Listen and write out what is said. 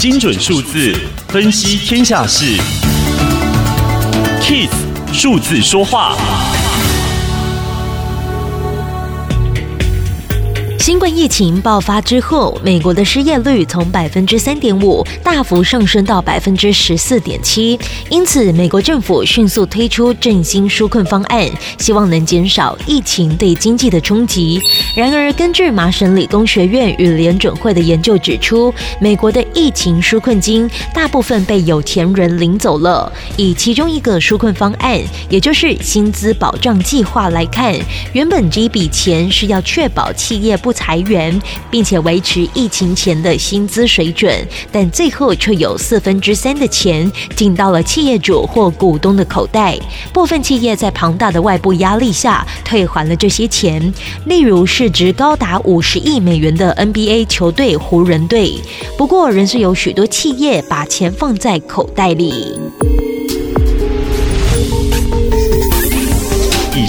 精准数字分析天下事，KISS 数字说话。新冠疫情爆发之后，美国的失业率从百分之三点五大幅上升到百分之十四点七，因此美国政府迅速推出振兴纾困方案，希望能减少疫情对经济的冲击。然而，根据麻省理工学院与联准会的研究指出，美国的疫情纾困金大部分被有钱人领走了。以其中一个纾困方案，也就是薪资保障计划来看，原本这一笔钱是要确保企业不裁员，并且维持疫情前的薪资水准，但最后却有四分之三的钱进到了企业主或股东的口袋。部分企业在庞大的外部压力下退还了这些钱，例如市值高达五十亿美元的 NBA 球队湖人队。不过，仍是有许多企业把钱放在口袋里。